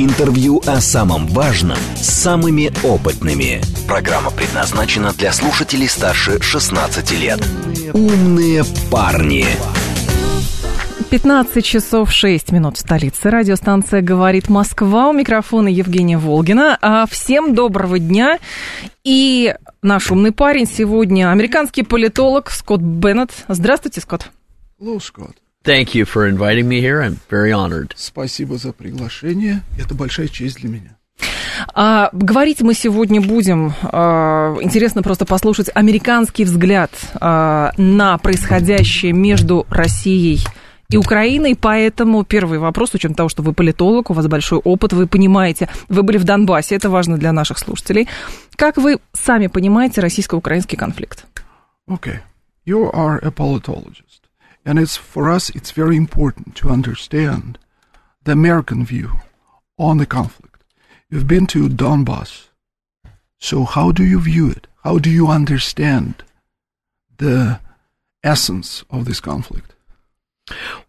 Интервью о самом важном с самыми опытными. Программа предназначена для слушателей старше 16 лет. Умные парни. 15 часов 6 минут в столице. Радиостанция «Говорит Москва». У микрофона Евгения Волгина. А всем доброго дня. И наш умный парень сегодня американский политолог Скотт Беннет. Здравствуйте, Скотт. Hello, Scott. Thank you for inviting me here. I'm very honored. Спасибо за приглашение. Это большая честь для меня. А, говорить мы сегодня будем, а, интересно просто послушать американский взгляд а, на происходящее между Россией и Украиной, поэтому первый вопрос, с учетом того, что вы политолог, у вас большой опыт, вы понимаете, вы были в Донбассе, это важно для наших слушателей. Как вы сами понимаете российско-украинский конфликт? Okay. You are a politologist. And it's for us, it's very important to understand the American view on the conflict. You've been to Donbass. So how do you view it? How do you understand the essence of this conflict?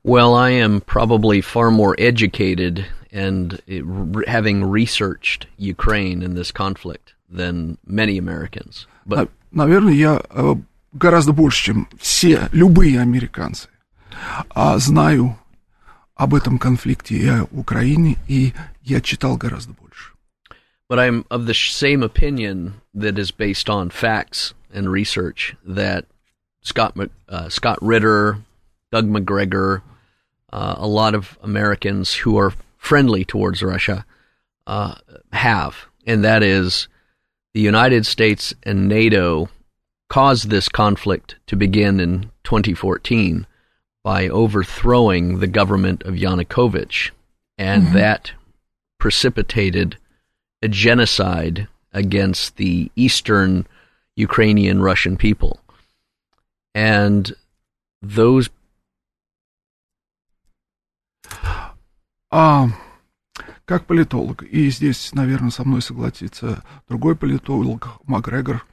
Well, I am probably far more educated and it, re- having researched Ukraine in this conflict than many Americans. But Наверное, я э, гораздо больше, чем все, любые американцы. А знаю об этом конфликте и о Украине, и я читал гораздо больше. But I'm of the same opinion that is based on facts and research that Scott uh, Scott Ritter, Doug McGregor, uh, a lot of Americans who are friendly towards Russia uh, have, and that is the United States and NATO caused this conflict to begin in 2014 by overthrowing the government of Yanukovych, and mm-hmm. that precipitated a genocide against the eastern Ukrainian Russian people. And those. А, как политолог, и здесь, наверное, со мной согласится другой политолог, Макгрегор,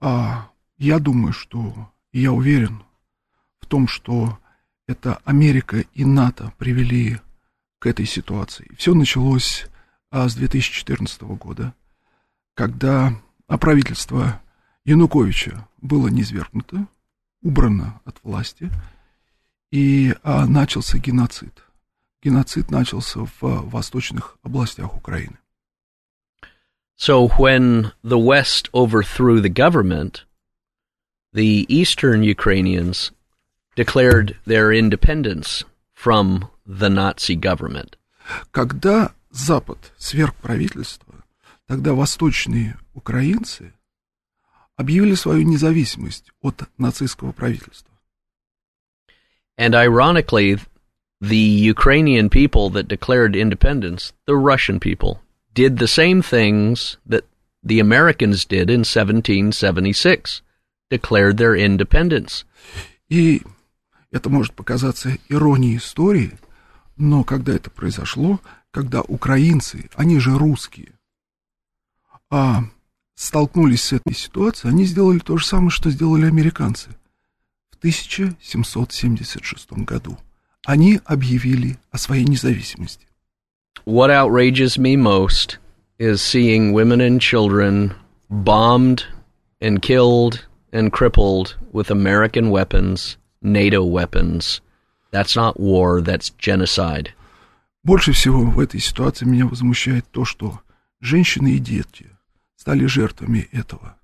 а, я думаю, что, я уверен в том, что это Америка и НАТО привели к этой ситуации. Все началось а, с 2014 года, когда правительство Януковича было низвергнуто, убрано от власти, и а, начался геноцид. Геноцид начался в а, восточных областях Украины. So when the West overthrew the government, the eastern Ukrainians declared their independence from the Nazi government. Когда Запад сверг правительство, тогда восточные украинцы объявили свою независимость от нацистского правительства. And ironically, the Ukrainian people that declared independence, the Russian people, did the same things that the Americans did in 1776, declared their independence. И Это может показаться иронией истории, но когда это произошло, когда украинцы, они же русские, а, столкнулись с этой ситуацией, они сделали то же самое, что сделали американцы в 1776 году. Они объявили о своей независимости. What outrages me most is seeing women and children bombed and killed and crippled with American weapons NATO weapons. That's not war, that's genocide. Больше всего в этой ситуации меня возмущает то, что женщины и дети стали жертвами этого.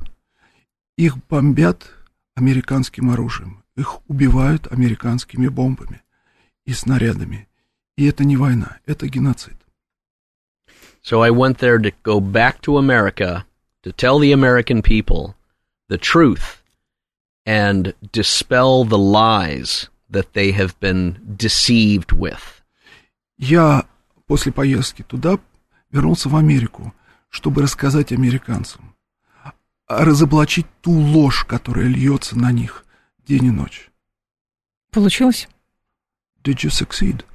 Их бомбят американским оружием, их убивают американскими бомбами и снарядами. И это не война, это геноцид. So I went there to go back to America to tell the American people the truth and dispel the lies that they have been deceived with. Я после поездки туда вернулся в Америку, чтобы рассказать американцам, разоблачить ту ложь, которая льется на них день и ночь. Получилось? Did you succeed?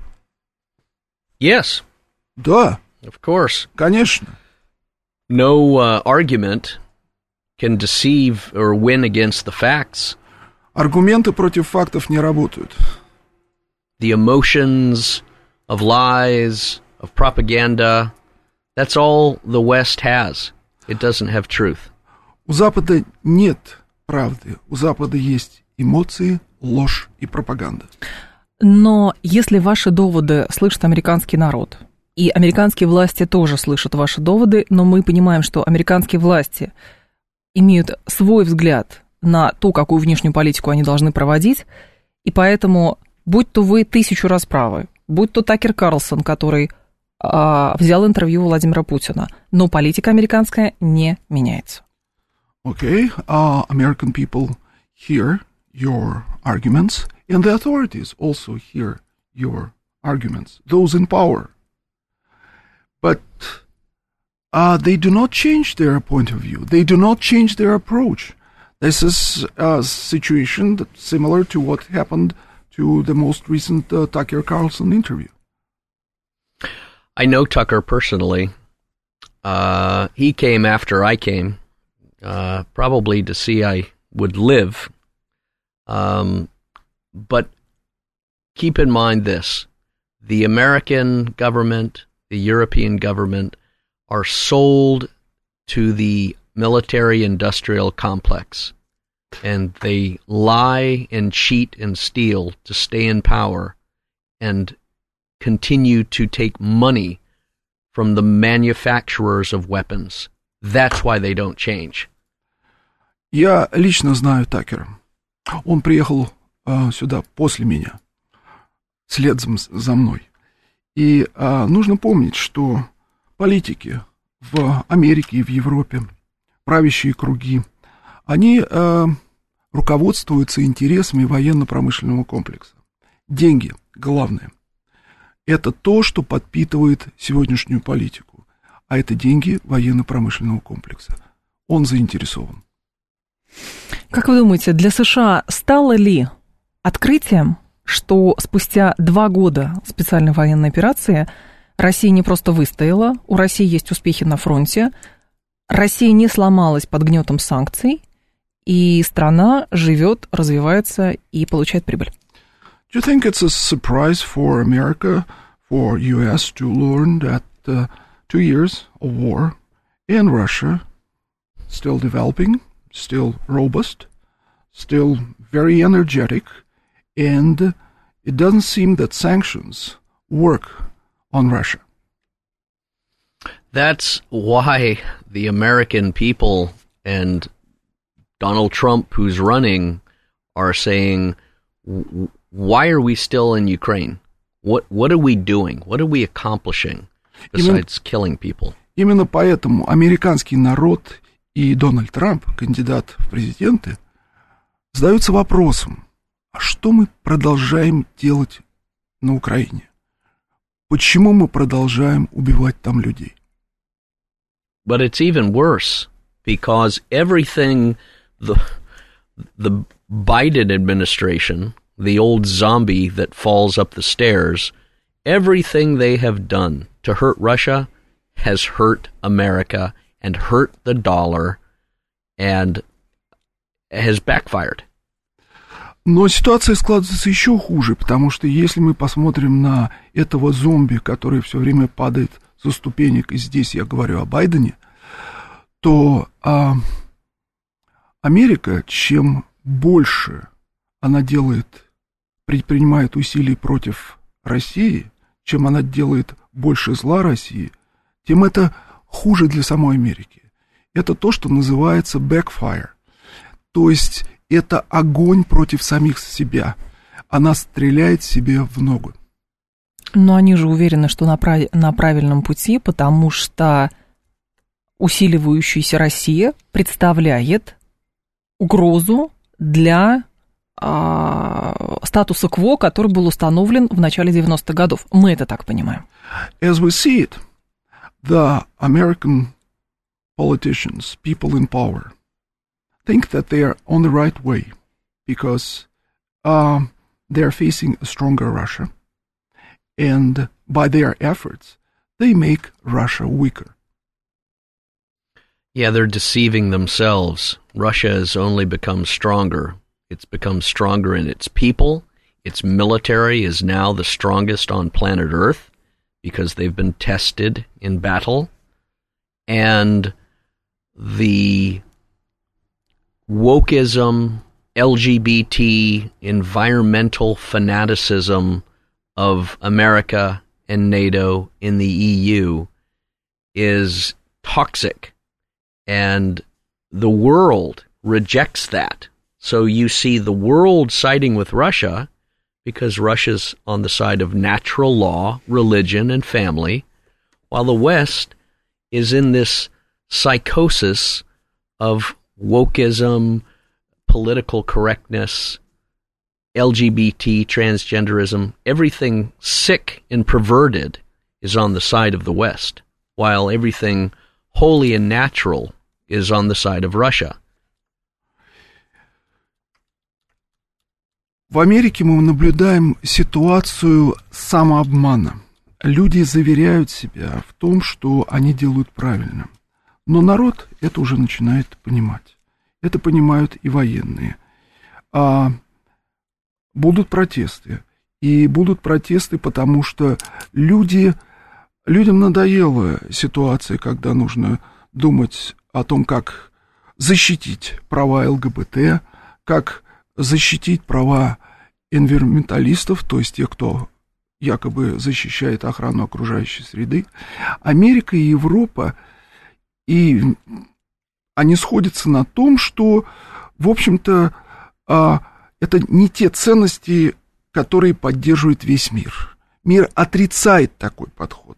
Yes, Да, of course. конечно. No uh, argument can deceive or win against the facts. Аргументы против фактов не работают. The emotions of lies, of propaganda, that's all the West has. It doesn't have truth. У Запада нет правды. У Запада есть эмоции, ложь и пропаганда. Но если ваши доводы слышит американский народ, и американские власти тоже слышат ваши доводы, но мы понимаем, что американские власти имеют свой взгляд на то, какую внешнюю политику они должны проводить, и поэтому, будь то вы тысячу раз правы, будь то Такер Карлсон, который а, взял интервью Владимира Путина, но политика американская не меняется. Okay, uh, American people hear your arguments, and the authorities also hear your arguments, those in power. Uh, they do not change their point of view. They do not change their approach. This is a situation that similar to what happened to the most recent uh, Tucker Carlson interview. I know Tucker personally. Uh, he came after I came, uh, probably to see I would live. Um, but keep in mind this the American government, the European government are sold to the military industrial complex. And they lie and cheat and steal to stay in power and continue to take money from the manufacturers of weapons. That's why they don't change. Я лично знаю Такера. Он приехал э, сюда после меня, след за, за мной. И э, нужно помнить, что политики в Америке и в Европе, правящие круги, они э, руководствуются интересами военно-промышленного комплекса. Деньги, главное. Это то, что подпитывает сегодняшнюю политику. А это деньги военно-промышленного комплекса. Он заинтересован. Как вы думаете, для США стало ли открытием, что спустя два года специальной военной операции Россия не просто выстояла, у России есть успехи на фронте, Россия не сломалась под гнетом санкций, и страна живет, развивается и получает прибыль? Do you think it's a surprise for America, for U.S. to learn that uh, two years of war in Russia, still developing, still robust, still very energetic, and it doesn't seem that sanctions work on Russia. That's why the American people and Donald Trump, who's running, are saying, "W- "Why are we still in Ukraine? What what are we doing? What are we accomplishing besides killing people?" Именно поэтому американский народ и Дональд Трамп, кандидат в президенты, задаются вопросом, а что мы продолжаем делать на Украине? Почему мы продолжаем убивать там людей? But it's even worse because everything the the Biden administration, the old zombie that falls up the stairs, everything they have done to hurt Russia has hurt America and hurt the dollar and has backfired. Но ситуация складывается еще хуже, потому что если мы посмотрим на этого зомби, который все время падает со ступенек, и здесь я говорю о Байдене, то а, Америка, чем больше она делает, предпринимает усилий против России, чем она делает больше зла России, тем это хуже для самой Америки. Это то, что называется backfire. То есть это огонь против самих себя. Она стреляет себе в ногу. Но они же уверены, что на, прав- на правильном пути, потому что усиливающаяся Россия представляет угрозу для а, статуса КВО, который был установлен в начале 90-х годов. Мы это так понимаем. As we see it, the American politicians, people in power, think that they are on the right way because um, they are facing a stronger Russia, and by their efforts, they make Russia weaker. Yeah, they're deceiving themselves. Russia has only become stronger. It's become stronger in its people. Its military is now the strongest on planet Earth because they've been tested in battle. And the wokeism, LGBT, environmental fanaticism of America and NATO in the EU is toxic. And the world rejects that. So you see the world siding with Russia because Russia's on the side of natural law, religion, and family, while the West is in this psychosis of wokeism, political correctness, LGBT, transgenderism, everything sick and perverted is on the side of the West, while everything holy and natural is on the side of Russia. В Америке мы наблюдаем ситуацию самообмана. Люди заверяют себя в том, что они делают правильно. Но народ это уже начинает понимать. Это понимают и военные. А будут протесты. И будут протесты, потому что люди, людям надоела ситуация, когда нужно думать о том, как защитить права ЛГБТ, как защитить права энвирменталистов, то есть тех, кто якобы защищает охрану окружающей среды. Америка и Европа, и они сходятся на том, что, в общем-то, а, это не те ценности, которые поддерживает весь мир. Мир отрицает такой подход.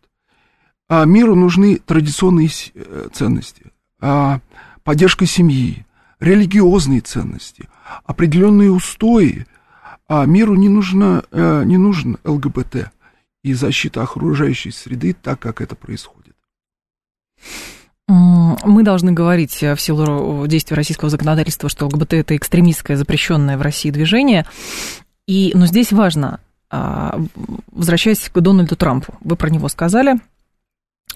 А миру нужны традиционные э, ценности, а, поддержка семьи, религиозные ценности, определенные устои. А миру не, нужно, э, не нужен ЛГБТ и защита окружающей среды так, как это происходит. Мы должны говорить в силу действия российского законодательства, что ЛГБТ это экстремистское запрещенное в России движение. И, но здесь важно, а, возвращаясь к Дональду Трампу, вы про него сказали,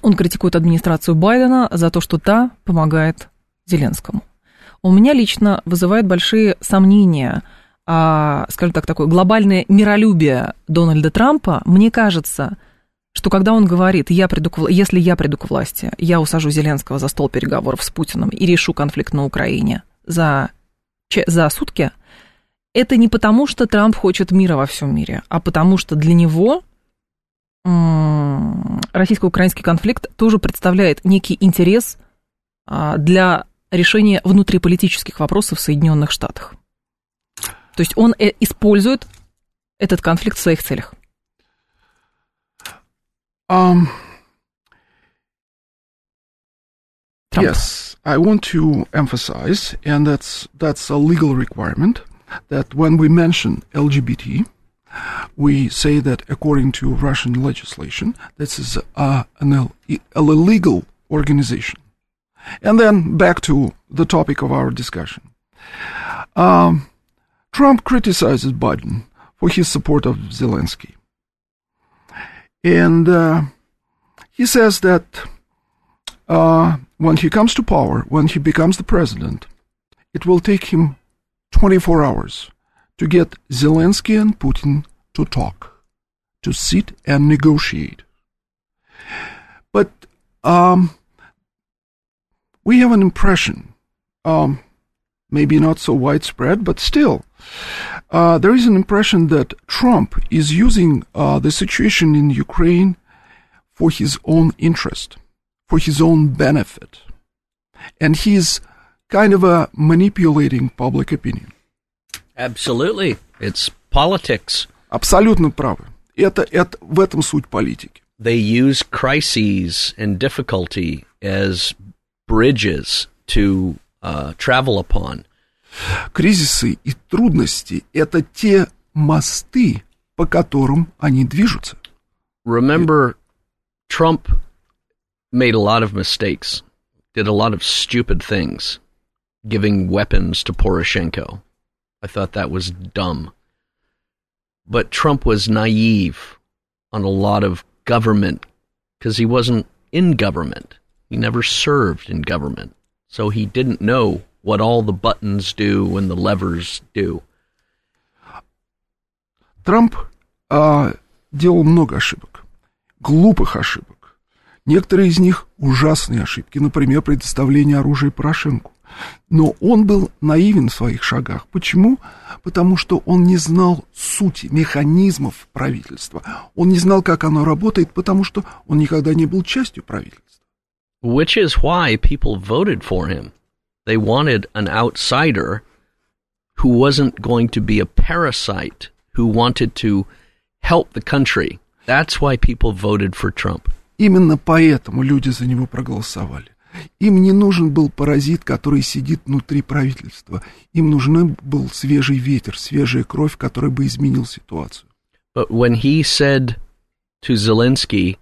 он критикует администрацию Байдена за то, что та помогает Зеленскому. У меня лично вызывает большие сомнения, а, скажем так, такое глобальное миролюбие Дональда Трампа. Мне кажется, что когда он говорит, я приду к, если я приду к власти, я усажу Зеленского за стол переговоров с Путиным и решу конфликт на Украине за, за сутки, это не потому, что Трамп хочет мира во всем мире, а потому что для него российско-украинский конфликт тоже представляет некий интерес а, для решения внутриполитических вопросов в Соединенных Штатах. То есть он э, использует этот конфликт в своих целях. Um, yes, I want to emphasize, and that's that's a legal requirement, that when we mention LGBT, we say that according to Russian legislation, this is a, an Ill, illegal organization. And then back to the topic of our discussion. Um, Trump criticizes Biden for his support of Zelensky. And uh, he says that uh, when he comes to power, when he becomes the president, it will take him 24 hours to get Zelensky and Putin to talk, to sit and negotiate. But um, we have an impression, um, maybe not so widespread, but still, uh, there is an impression that Trump is using uh, the situation in Ukraine for his own interest, for his own benefit. And he's kind of a manipulating public opinion. Absolutely. It's politics. Абсолютно правы. Это, это, в этом суть политики. They use crises and difficulty as bridges to uh, travel upon. Кризисы и трудности – это те мосты, по которым они движутся. Remember, Trump made a lot of mistakes. did a lot of stupid things, giving weapons to Poroshenko. I thought that was dumb. But Trump was naive on a lot of government because he wasn't in government. He never served in government. So he didn't know what all the buttons do and the levers do. Трамп а, делал много ошибок, глупых ошибок. Некоторые из них ужасные ошибки, например, предоставление оружия Порошенку. Но он был наивен в своих шагах. Почему? Потому что он не знал сути, механизмов правительства. Он не знал, как оно работает, потому что он никогда не был частью правительства. Which is why people voted for him. They wanted an outsider who wasn't going to be a parasite, who wanted to help the country. That's why people voted for Trump. Именно поэтому люди за него проголосовали. Им не нужен был паразит, который сидит внутри правительства. Им нужен был свежий ветер, свежая кровь, который бы изменил ситуацию. But when he said to Zelensky,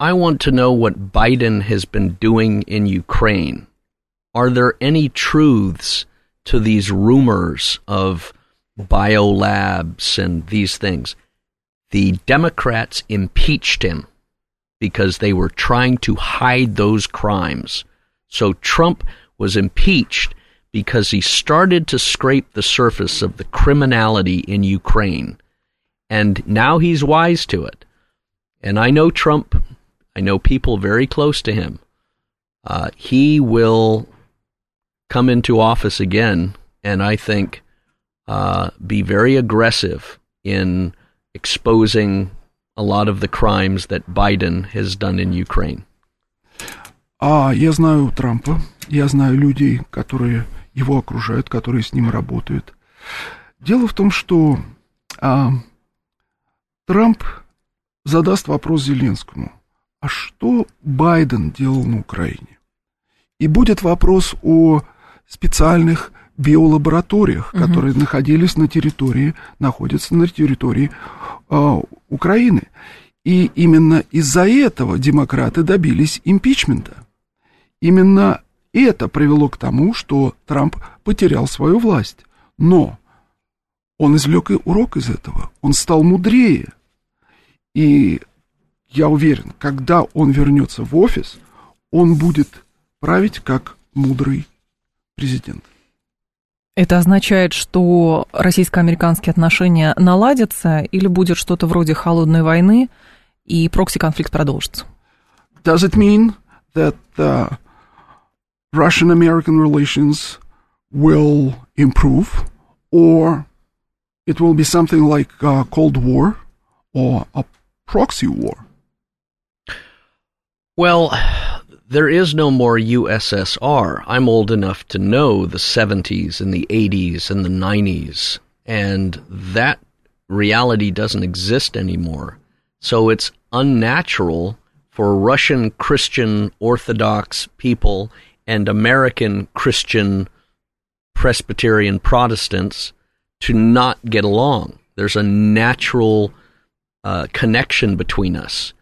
I want to know what Biden has been doing in Ukraine. Are there any truths to these rumors of biolabs and these things? The Democrats impeached him because they were trying to hide those crimes. So Trump was impeached because he started to scrape the surface of the criminality in Ukraine. And now he's wise to it. And I know Trump, I know people very close to him. Uh, he will come into office again, and I think uh, be very aggressive in exposing a lot of the crimes that Biden has done in Ukraine. А я знаю Трампа, я знаю людей, которые его окружают, которые с ним работают. Дело в том, что а, Трамп задаст вопрос Зеленскому, а что Байден делал на Украине? И будет вопрос о специальных биолабораториях, угу. которые находились на территории, находятся на территории э, Украины. И именно из-за этого демократы добились импичмента. Именно это привело к тому, что Трамп потерял свою власть. Но он извлек и урок из этого. Он стал мудрее. И я уверен, когда он вернется в офис, он будет править как мудрый президент. Это означает, что российско-американские отношения наладятся или будет что-то вроде холодной войны и прокси-конфликт продолжится? Does it mean that uh, Russian-American relations will improve or it will be something like a Cold War or a proxy war? Well, there is no more USSR. I'm old enough to know the 70s and the 80s and the 90s, and that reality doesn't exist anymore. So it's unnatural for Russian Christian Orthodox people and American Christian Presbyterian Protestants to not get along. There's a natural uh, connection between us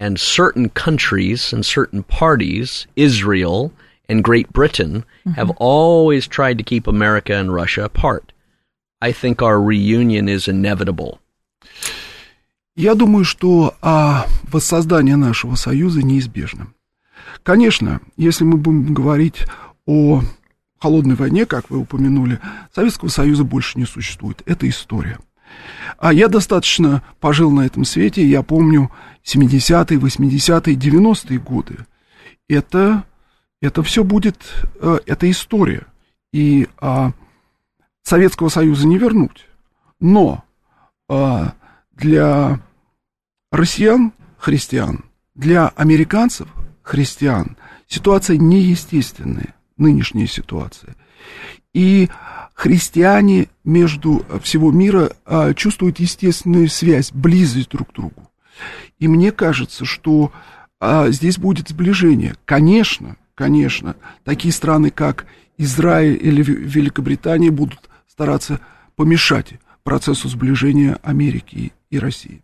and certain countries and certain parties, Israel and Great Britain, mm-hmm. have always tried to keep America and Russia apart. I think our reunion is inevitable. Я думаю, что а, воссоздание нашего союза неизбежно. Конечно, если мы будем говорить о холодной войне, как вы упомянули, Советского Союза больше не существует. Это история. А я достаточно пожил на этом свете, я помню 70-е, 80-е, 90-е годы. Это, это все будет, э, это история. И а, Советского Союза не вернуть. Но а, для россиян, христиан, для американцев, христиан, ситуация неестественная, нынешняя ситуация. И христиане между всего мира а, чувствуют естественную связь, близость друг к другу. И мне кажется, что а, здесь будет сближение. Конечно, конечно, такие страны, как Израиль или Великобритания, будут стараться помешать процессу сближения Америки и России.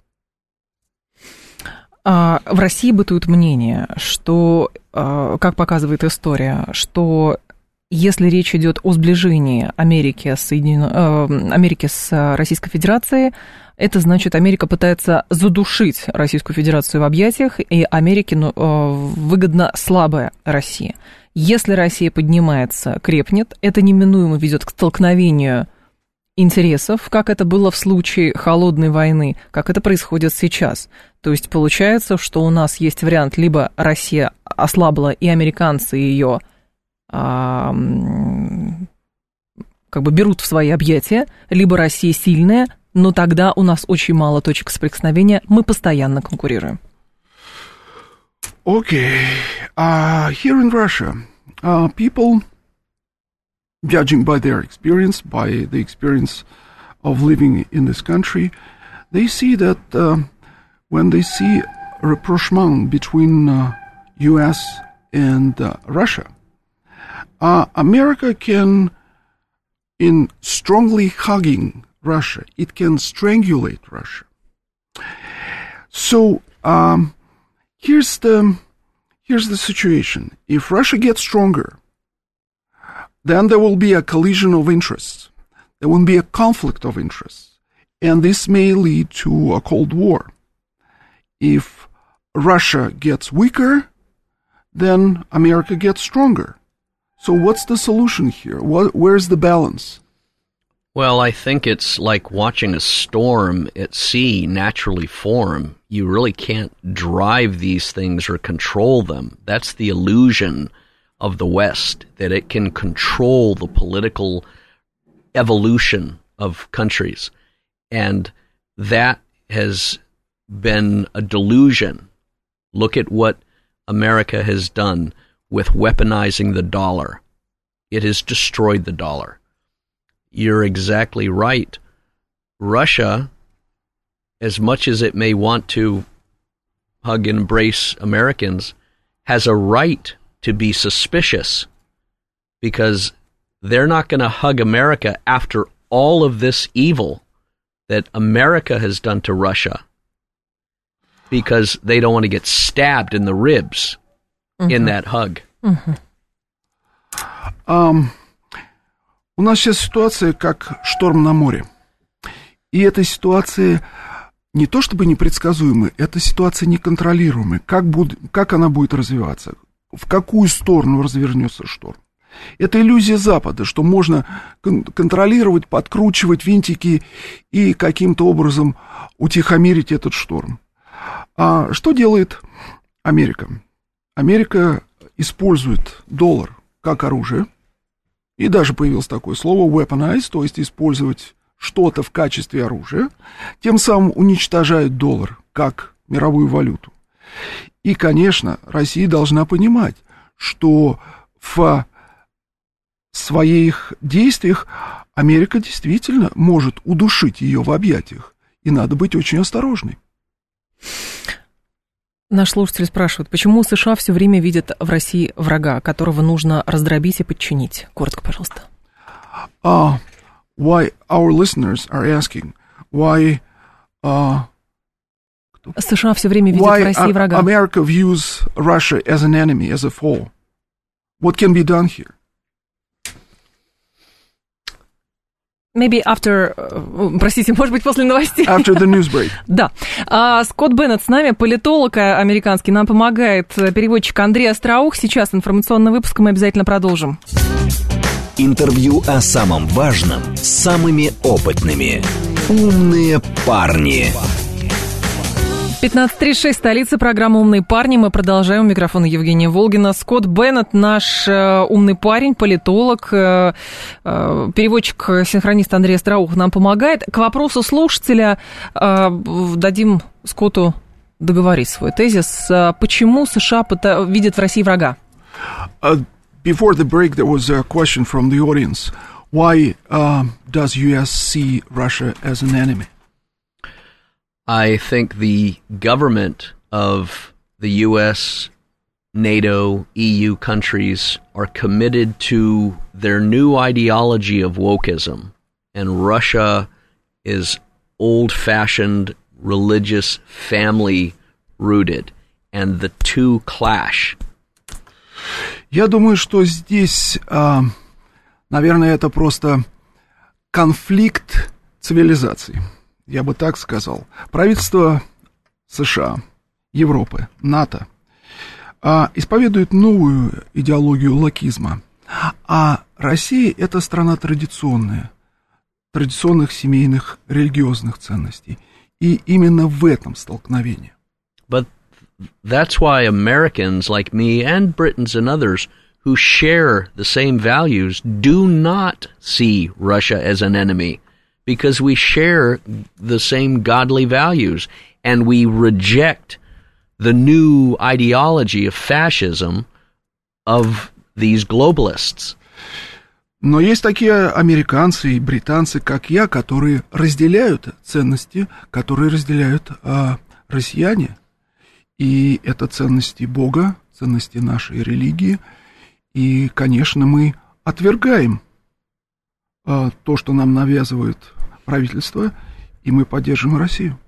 А, в России бытует мнение, что э, как показывает история, что если речь идет о сближении Америки с, Соединен... э, Америки с Российской Федерацией, это значит, Америка пытается задушить Российскую Федерацию в объятиях, и Америке ну, э, выгодна слабая Россия. Если Россия поднимается, крепнет, это неминуемо ведет к столкновению интересов, как это было в случае холодной войны, как это происходит сейчас. То есть получается, что у нас есть вариант, либо Россия ослабла, и американцы ее как бы берут в свои объятия, либо Россия сильная, но тогда у нас очень мало точек соприкосновения, мы постоянно конкурируем. Okay, uh, here in Russia, uh, people, judging by their experience, by the experience of living in this country, they see that uh, when they see rapprochement between uh, U.S. and uh, Russia, uh, America can, in strongly hugging Russia, it can strangulate Russia. So um, here's the here's the situation. If Russia gets stronger, then there will be a collision of interests. There will be a conflict of interests, and this may lead to a cold war. If Russia gets weaker, then America gets stronger. So what's the solution here? What, where's the balance? Well, I think it's like watching a storm at sea naturally form. You really can't drive these things or control them. That's the illusion of the West, that it can control the political evolution of countries. And that has been a delusion. Look at what America has done with weaponizing the dollar. It has destroyed the dollar you're exactly right. Russia, as much as it may want to hug and embrace Americans, has a right to be suspicious because they're not going to hug America after all of this evil that America has done to Russia because they don't want to get stabbed in the ribs mm-hmm. in that hug. Mm-hmm. Um, У нас сейчас ситуация как шторм на море. И эта ситуация не то чтобы непредсказуемая, эта ситуация неконтролируемая. Как, буд, как она будет развиваться? В какую сторону развернется шторм? Это иллюзия Запада, что можно кон- контролировать, подкручивать винтики и каким-то образом утихомирить этот шторм. А что делает Америка? Америка использует доллар как оружие, и даже появилось такое слово weaponize, то есть использовать что-то в качестве оружия, тем самым уничтожает доллар как мировую валюту. И, конечно, Россия должна понимать, что в своих действиях Америка действительно может удушить ее в объятиях, и надо быть очень осторожной. Наш слушатель спрашивает, почему США все время видят в России врага, которого нужно раздробить и подчинить? Коротко, пожалуйста. Uh, why our listeners are asking, why uh, США все время видят why в России врага. America views Russia as an enemy, as a foe. What can be done here? Maybe after, э, простите, может быть, после новостей. After the news break. да. А, Скотт Беннет с нами, политолог э, американский, нам помогает э, переводчик Андрей Остроух. Сейчас информационный выпуск, мы обязательно продолжим. Интервью о самом важном с самыми опытными. «Умные парни». 15.36, столица, программа «Умные парни». Мы продолжаем. У микрофона Евгения Волгина. Скотт Беннет, наш э, умный парень, политолог, э, э, переводчик, синхронист Андрей Страух нам помогает. К вопросу слушателя э, дадим Скотту договорить свой тезис. Э, почему США видят в России врага? Uh, before the break, there was a question from the audience. Why uh, does U.S. see Russia as an enemy? I think the government of the U.S., NATO, EU countries are committed to their new ideology of wokeism. And Russia is old fashioned, religious, family rooted. And the two clash. Я думаю, что здесь, а, наверное, это просто конфликт цивилизаций. Я бы так сказал. Правительство США, Европы, НАТО а, исповедует новую идеологию лакизма. А Россия – это страна традиционная, традиционных семейных религиозных ценностей. И именно в этом столкновение. But that's why Americans like me and Britons and others who share the same values do not see Russia as an enemy because we share the same godly values and we reject the new ideology of fascism of these globalists. Но есть такие американцы и британцы, как я, которые разделяют ценности, которые разделяют а, россияне. И это ценности Бога, ценности нашей религии. И, конечно, мы отвергаем а, то, что нам навязывает правительство, и мы поддерживаем Россию.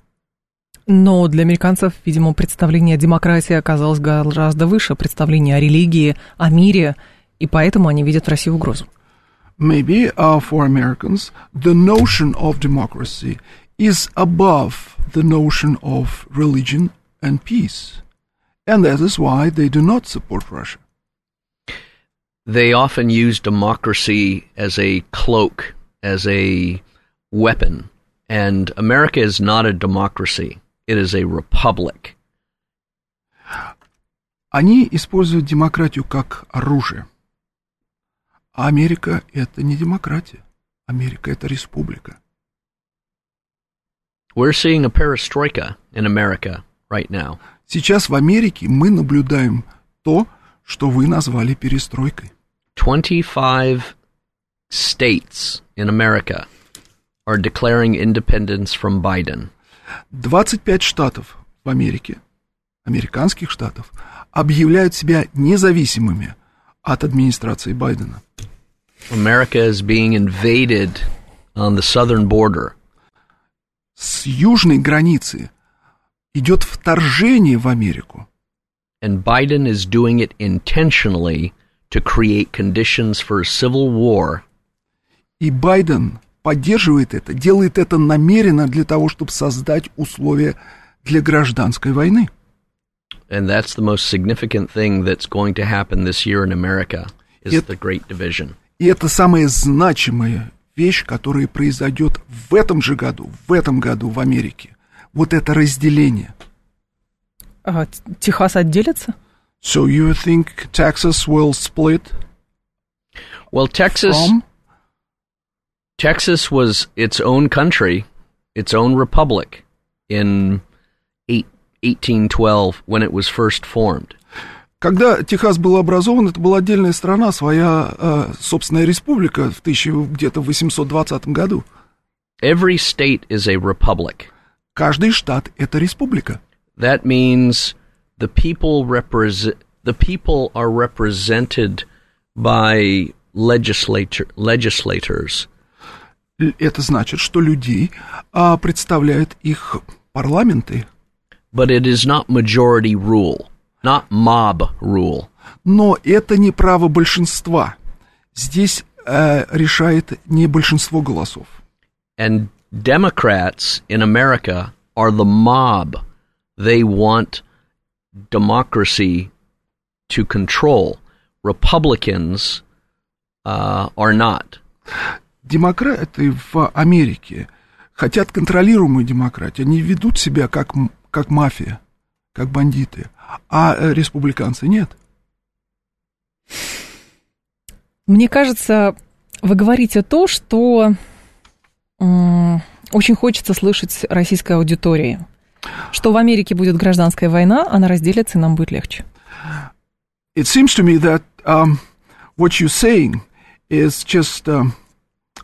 Но для американцев, видимо, представление о демократии оказалось гораздо выше представления о религии, о мире, и поэтому они видят в России угрозу. maybe uh, for Americans, the notion of democracy is above the notion of religion and peace. And that is why they do not support Russia. They often use democracy as a cloak, as a weapon. And America is not a democracy, it is a republic. Они используют демократию как оружие. А Америка – это не демократия. Америка – это республика. We're seeing a perestroika in America right now. Сейчас в Америке мы наблюдаем то, что вы назвали перестройкой. 25 states in America are declaring independence from Biden. 25 штатов в Америке, американских штатов, объявляют себя независимыми от администрации Байдена. America is being invaded on the southern border. С южной границы идет вторжение в Америку. And Biden is doing it intentionally to create conditions for a civil war И Байден поддерживает это, делает это намеренно для того, чтобы создать условия для гражданской войны. And that's the most significant thing that's going to happen this year in America is Yep. the Great Division. И это самая значимая вещь, которая произойдет в этом же году, в этом году в Америке. Вот это разделение. А Техас отделится? So you think Texas will split Well, Texas from? Texas was its own country, its own republic in eight, 1812 when it was first formed. Когда Техас был образован, это была отдельная страна, своя э, собственная республика в 1000 где-то 820 году. Every state is a republic. Каждый штат это республика. That means the people represent the people are represented by legislature legislators Л- Это значит, что людей а, представляют их парламенты, but it is not majority rule, not mob rule. но это не право большинства. Здесь э, решает не большинство голосов. And Democrats in America are the mob. They want democracy to control. Republicans uh, are not. Демократы в Америке хотят контролируемую демократию. Они ведут себя как, как мафия, как бандиты. А э, республиканцы нет. Мне кажется, вы говорите то, что очень хочется слышать российской аудитории. Что в Америке будет гражданская война, она разделится, и нам будет легче. It seems to me that um, what you're saying is just, um,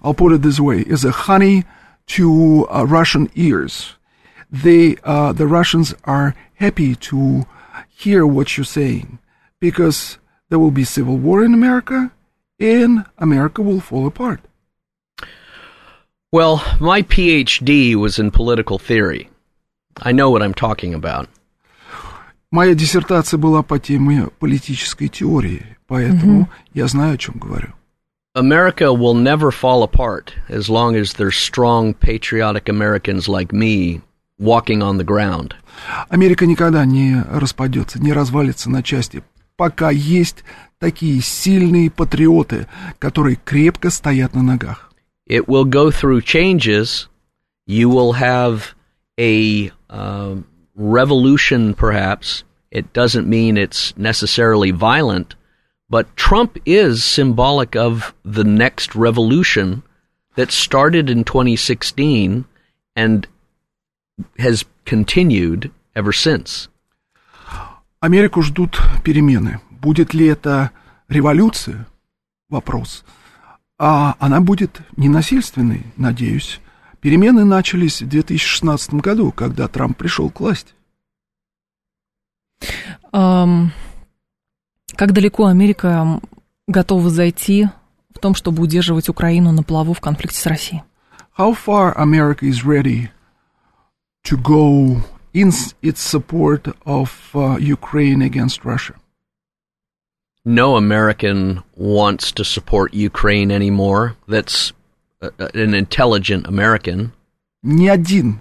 I'll put it this way, is a honey to uh, Russian ears. They, uh, the Russians are happy to hear what you're saying because there will be civil war in America and America will fall apart. Well, my PhD was in political theory. I know what I'm talking about. Моя диссертация была по теме политической теории, Поэтому я знаю, о чем говорю. America will never fall apart as long as there's strong, patriotic Americans like me walking on the ground. Америка никогда не распадется, не развалится на части, пока есть такие сильные патриоты, которые крепко стоят на ногах. It will go through changes. You will have a uh, revolution, perhaps. It doesn't mean it's necessarily violent, but Trump is symbolic of the next revolution that started in 2016 and has continued ever since. Америку ждут перемены. Будет ли это революция? Вопрос. А она будет ненасильственной, надеюсь. Перемены начались в 2016 году, когда Трамп пришел к власти. Ам, как далеко Америка готова зайти в том, чтобы удерживать Украину на плаву в конфликте с Россией? How far America is ready to go in its support of uh, Ukraine against Russia? No American wants to support Ukraine anymore. That's uh, an intelligent American. Ни один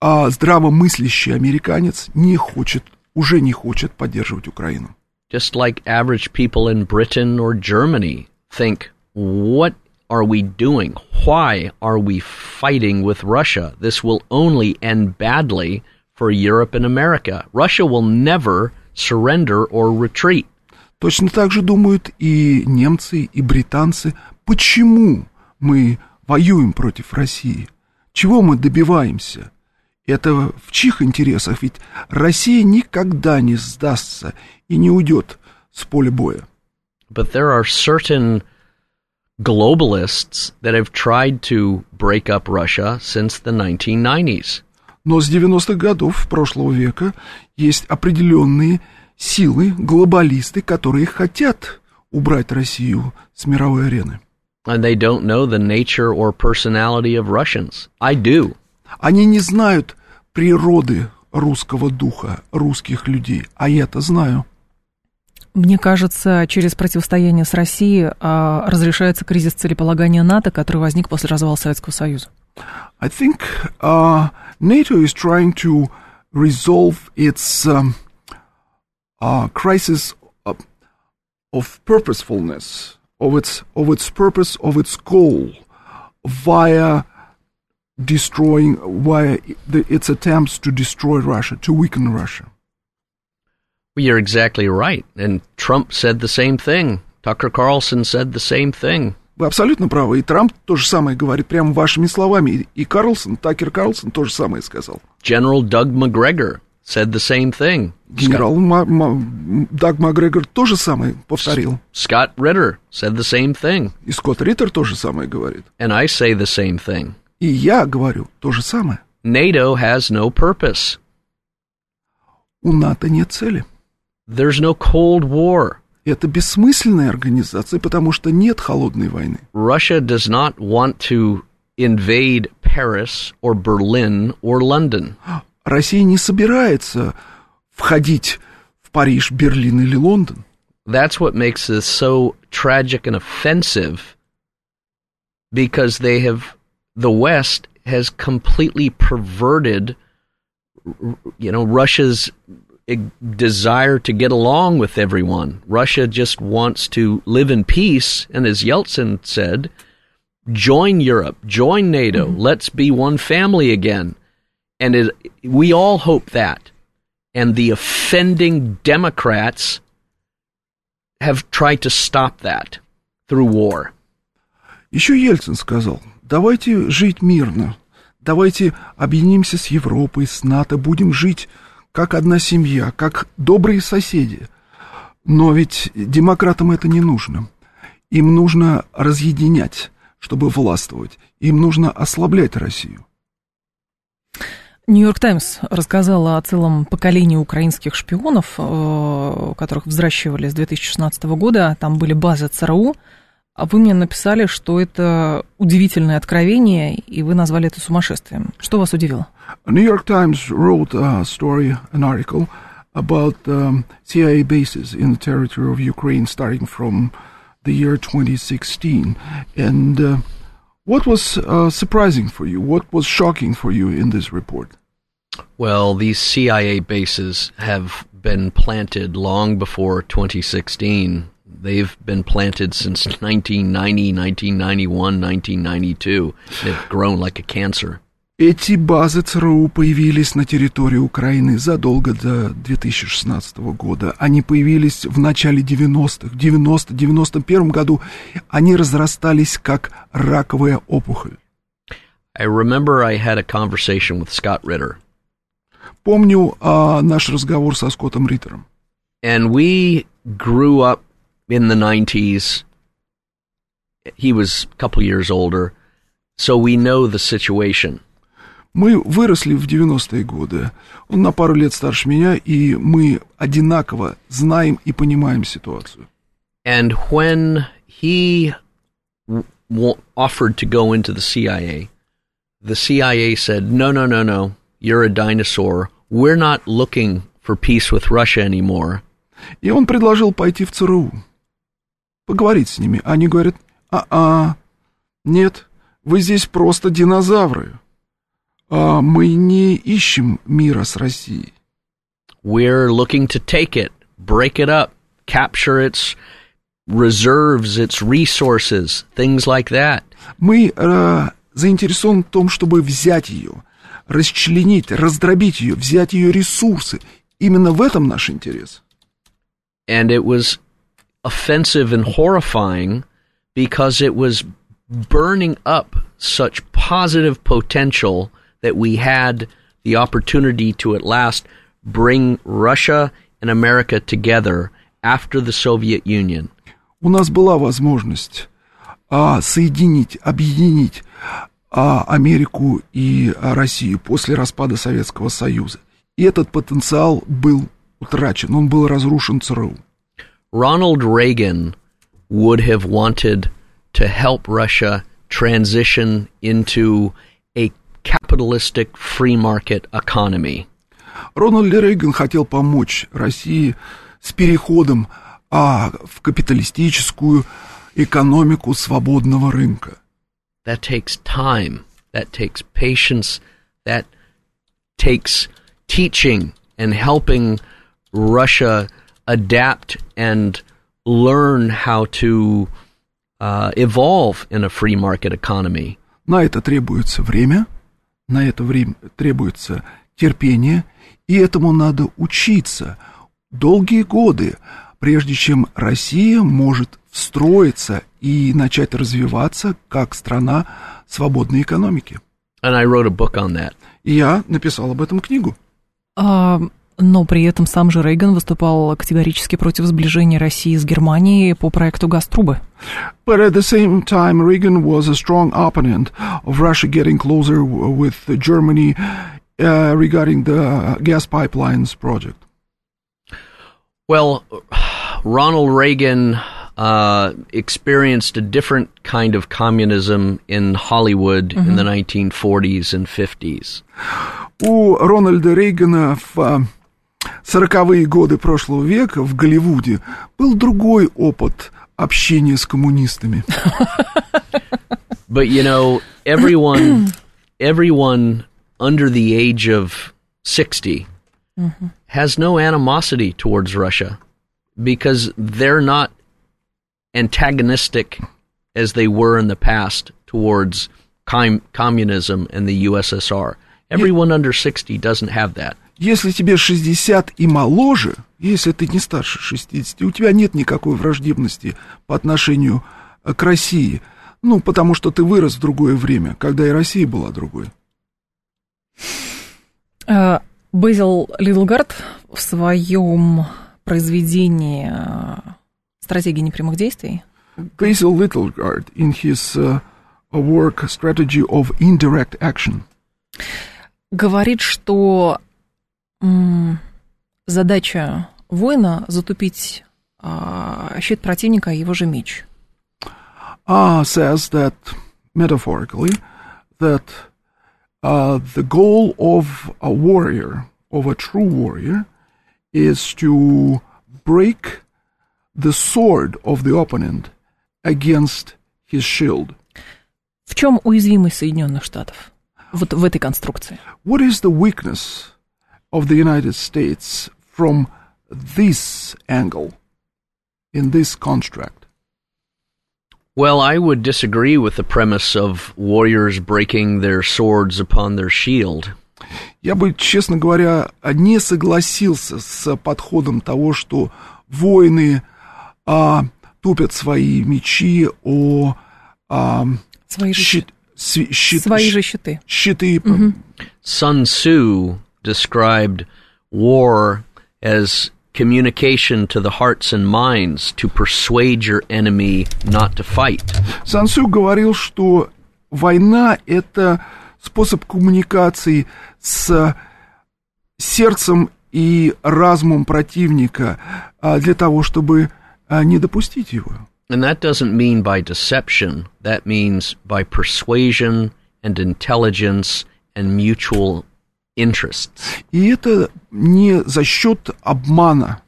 а, здравомыслящий американец не хочет, уже не хочет поддерживать Украину. just like average people in Britain or Germany think, what are we doing? Why are we fighting with Russia? This will only end badly for Europe and America. Russia will never surrender or retreat. Точно так же думают и немцы, и британцы. Почему мы воюем против России? Чего мы добиваемся? Это в чьих интересах? Ведь Россия никогда не сдастся и не уйдет с поля боя. But there are certain globalists that have tried to break up Russia since the 1990s. Но с 90-х годов прошлого века есть определенные силы, глобалисты, которые хотят убрать Россию с мировой арены. And they don't know the nature or personality of Russians. I do. Они не знают природы русского духа, русских людей, а я-то знаю. Мне кажется, через противостояние с Россией а, разрешается кризис целеполагания НАТО, который возник после развала Советского Союза. I think uh, NATO is trying to resolve its um, uh, crisis of, of purposefulness, of its of its purpose, of its goal, via destroying via the, its attempts to destroy Russia, to weaken Russia. Well, you're exactly right. And Trump said the same thing. Tucker Carlson said the same thing. Вы абсолютно правы. И Трамп то же самое говорит, прямо вашими словами. И- И Карлсон, Такер Карлсон то же самое сказал. General Doug McGregor said the same thing. Генерал Ма- Ма- Даг Макгрегор то же самое повторил. Scott Ritter said the same thing. И Скотт Риттер то же самое говорит. And I say the same thing. И я говорю то же самое. NATO has no purpose. У НАТО нет цели. There's no Cold War. Это бессмысленная организация, потому что нет холодной войны. Russia does not want to invade Paris or Berlin or London. Россия не собирается входить в Париж, Берлин или Лондон. That's what makes this so tragic and offensive because they have, the West has completely perverted, r- you know, Russia's eh, desire to get along with everyone. Russia just wants to live in peace, and as Yeltsin said, join Europe, join NATO, let's be one family again. And it, we all hope that. And the offending Democrats have tried to stop that through war. Еще Ельцин сказал, давайте жить мирно, давайте объединимся с Европой, с НАТО, будем жить как одна семья, как добрые соседи. Но ведь демократам это не нужно. Им нужно разъединять, чтобы властвовать. Им нужно ослаблять Россию. Нью-Йорк Таймс рассказала о целом поколении украинских шпионов, э, которых взращивали с 2016 года. Там были базы ЦРУ. А вы мне написали, что это удивительное откровение, и вы назвали это сумасшествием. Что вас удивило? New York Times wrote a story, an article about um, CIA bases in the territory of Ukraine starting from the year 2016. And uh, what was uh, surprising for you? What was shocking for you in this report? Well, these CIA bases have been planted long before 2016. They've been planted since 1990, 1991, 1992. They've grown like a cancer. Эти базы ЦРУ появились на территории Украины задолго до 2016 года. Они появились в начале 90-х, в 90-91 году. Они разрастались как раковая опухоль. I remember I had a conversation with Scott Ritter, Помню а, наш разговор со Скоттом Риттером. and we grew up in the 90s. He was a couple years older, so we know the situation. Мы выросли в 90-е годы. Он на пару лет старше меня, и мы одинаково знаем и понимаем ситуацию. And when he w- w- offered to go into the CIA, the CIA said, no, no, no, no, you're a dinosaur. We're not looking for peace with Russia anymore. И он предложил пойти в ЦРУ, Поговорить с ними. Они говорят, а-а, нет, вы здесь просто динозавры. А мы не ищем мира с Россией. We're looking to take it, break it up, capture its reserves, its resources, things like that. Мы э, заинтересованы в том, чтобы взять ее, расчленить, раздробить ее, взять ее ресурсы. Именно в этом наш интерес. and it was offensive and horrifying because it was burning up such positive potential that we had the opportunity to at last bring Russia and America together after the Soviet Union. У нас была возможность а, соединить, объединить а, Америку и а, Россию после распада Советского Союза. И этот потенциал был утрачен, он был разрушен ЦРУ. Ronald Reagan would have wanted to help Russia transition into a capitalistic free market economy. Рональд Рейган хотел помочь России с переходом а, в капиталистическую экономику свободного рынка. that takes time that takes patience that takes teaching and helping russia adapt and learn how to uh, evolve in a free market economy На это требуется время, на это время требуется терпение, и этому надо учиться долгие годы, прежде чем Россия может встроиться и начать развиваться как страна свободной экономики. and i wrote a book on that И я написал об этом книгу. А, но при этом сам же Рейган выступал категорически против сближения России с Германией по проекту «Газтрубы». But at the same time, Reagan was a strong opponent of Russia getting closer with Germany uh, regarding the gas pipelines project. Well, Ronald Reagan uh, experienced a different kind of communism in Hollywood in the 1940s and 50s. У Рональда Рейгана в а, сороковые годы прошлого века в Голливуде был другой опыт общения с коммунистами. But you know, everyone, everyone under the age of 60 has no animosity towards Russia because they're not antagonistic as they were in the past towards com- communism and the USSR. Everyone under 60 doesn't have that. Если тебе 60 и моложе, если ты не старше 60, у тебя нет никакой враждебности по отношению э, к России. Ну, потому что ты вырос в другое время, когда и Россия была другой. Э, Безил Лидлгард в своем произведении э, «Стратегия непрямых действий» Basil Littleguard, in his uh, work Strategy of Indirect Action, говорит, что задача воина затупить а, щит противника и его же меч. uh, says that, metaphorically, that uh, the goal of a warrior, of a true warrior, is to break the sword of the opponent against his shield. В чем уязвимость Соединенных Штатов вот в этой конструкции? What is the weakness of the United States from this angle in this construct? Well, I would disagree with the premise of warriors breaking their swords upon their shield. Я бы, честно говоря, не согласился с подходом того, что воины а, тупят свои мечи о а, Свои же, щит- сви- щит- свои же щиты. щиты. Sun Tzu described war as communication to the hearts and minds to persuade your enemy not to fight. Сан Сю говорил, что война – это способ коммуникации с сердцем и разумом противника а, для того, чтобы а, не допустить его. And that doesn't mean by deception, that means by persuasion and intelligence and mutual interests. И это не за счет обмана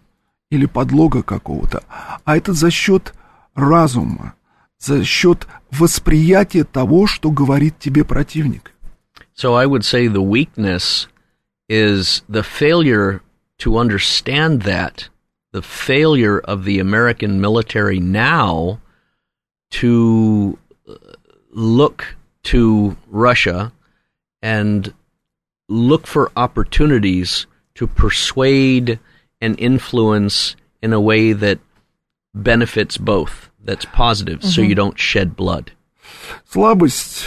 или подлога какого-то, а это за счет разума, за счет восприятия того, что говорит тебе противник. So I would say the weakness is the failure to understand that, the failure of the American military now to uh, look to Russia and look for opportunities to persuade and influence in a way that benefits both, that's positive, so you don't shed blood. Слабость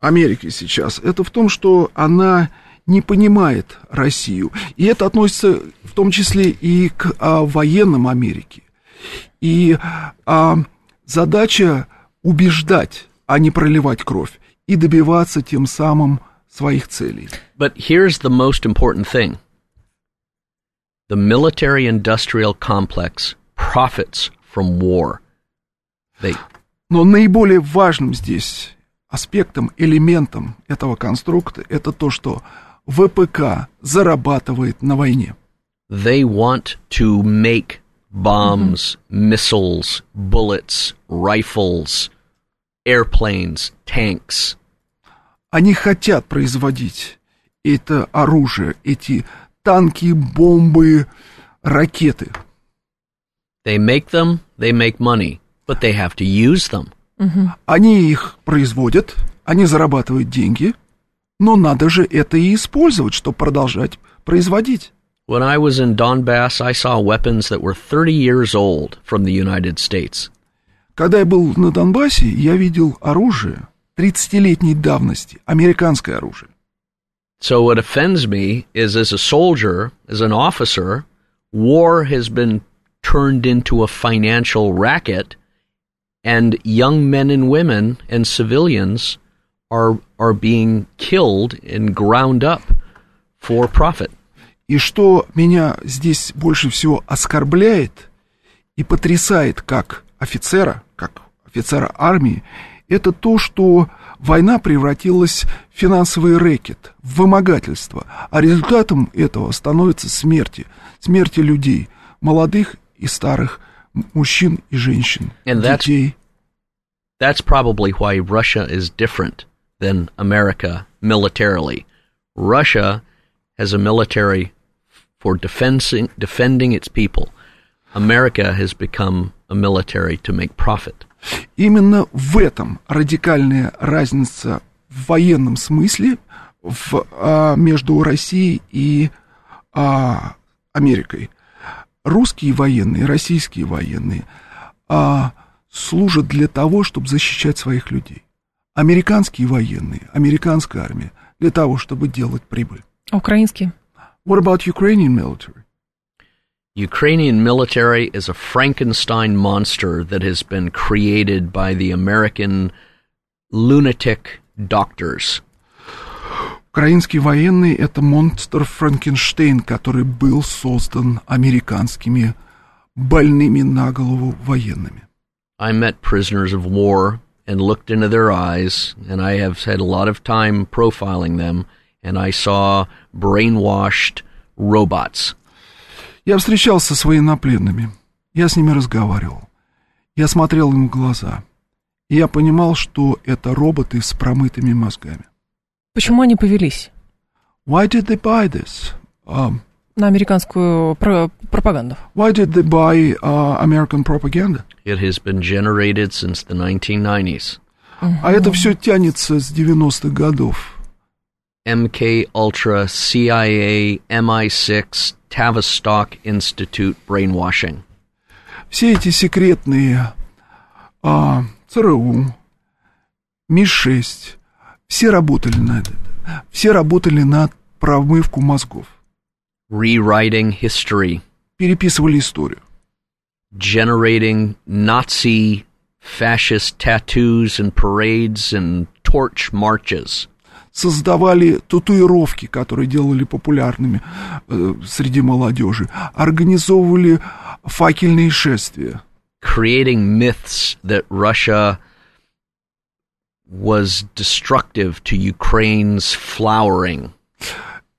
Америки сейчас это в том, что она не понимает Россию. И это относится в том числе и к а, военным Америки. И а, задача убеждать, а не проливать кровь, и добиваться тем самым своих целей. But here's the most important thing the military industrial complex profits from war. They, Но наиболее важным здесь аспектом, элементом этого конструкта это то, что ВПК зарабатывает на войне. they want to make bombs, missiles, bullets, rifles, airplanes, tanks. Они хотят производить это оружие, эти танки, бомбы, ракеты. They make them, they make money, but they have to use them. Они их производят, они зарабатывают деньги, но надо же это и использовать, чтобы продолжать производить. When I was in Donbass, I saw weapons that were 30 years old from the United States. Когда я был на Донбассе, я видел оружие 30-летней давности, американское оружие. So what offends me is as a soldier, as an officer, war has been turned into a financial racket and young men and women and civilians are are being killed and ground up for profit. И что меня здесь больше всего оскорбляет и потрясает как офицера, как офицера армии, это то, что война превратилась в финансовый рэкет, в вымогательство, а результатом этого становится смерти, смерти людей, молодых и старых, мужчин и женщин, And that's- детей. That's probably why Russia is different than America militarily. Russia has a military for defending defending its people. America has become a military to make profit. Именно в этом радикальная разница в военном смысле в, а, между Россией и а, Америкой. Русские военные, российские военные а, служат для того, чтобы защищать своих людей. Американские военные, американская армия для того, чтобы делать прибыль. А украинские? What about Ukrainian military? Ukrainian military is a Frankenstein monster that has been created by the American lunatic doctors. Украинские военные – это монстр Франкенштейн, который был создан американскими больными на голову военными. I met prisoners of war and looked into their eyes, and I have had a lot of time profiling them, and I saw brainwashed robots. Я встречался с военнопленными. Я с ними разговаривал. Я смотрел им в глаза. И я понимал, что это роботы с промытыми мозгами. Почему они повелись Why did they buy this? Um, на американскую про- пропаганду? why did they buy uh, American propaganda? It has been generated since the 1990s. А это все тянется с 90-х годов. MK Ultra, CIA, MI6, Tavistock Institute brainwashing. Все эти секретные а, ЦРУ, МИ-6, все работали на это. Все работали на промывку мозгов. Rewriting history, Переписывали историю. generating Nazi fascist tattoos and parades and torch marches. Создавали татуировки, которые делали популярными э, среди молодежи. Организовывали факельные шествия. creating myths that Russia was destructive to Ukraine's flowering.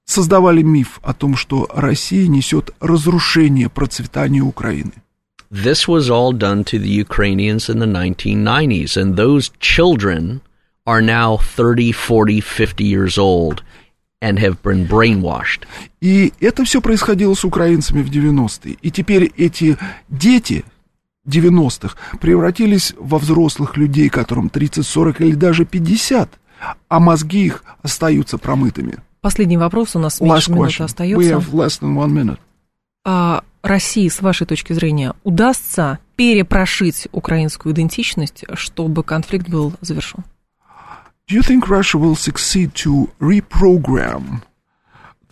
Создавали миф о том, что Россия несет разрушение процветания Украины. This was all done to the Ukrainians in the 1990s, and those children are now 30, 40, 50 years old and have been brainwashed. И это все происходило с украинцами в 90-е. И теперь эти дети 90-х превратились во взрослых людей, которым 30, 40 или даже 50, а мозги их остаются промытыми. Последний вопрос у нас меньше Last минуты question. We остается. have less than one minute. А России, с вашей точки зрения, удастся перепрошить украинскую идентичность, чтобы конфликт был завершен? Do you think Russia will succeed to reprogram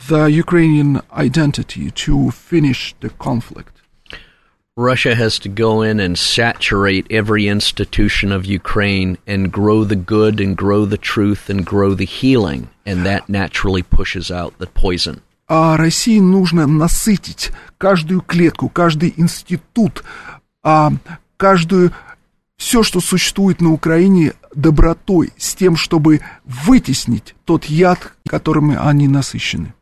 the Ukrainian identity to finish the conflict? Russia has to go in and saturate every institution of Ukraine and grow the good and grow the truth and grow the healing, and that naturally pushes out the poison. А России нужно насытить каждую клетку, каждый институт, а, каждую все, что существует на Украине, добротой, с тем, чтобы вытеснить тот яд, которым они насыщены.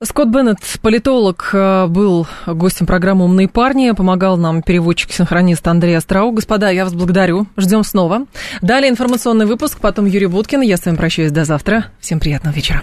Скотт Беннет, политолог, э, был гостем программы «Умные парни», помогал нам переводчик-синхронист Андрей Остроу. Господа, я вас благодарю. Ждем снова. Далее информационный выпуск, потом Юрий Буткин. Я с вами прощаюсь до завтра. Всем приятного вечера.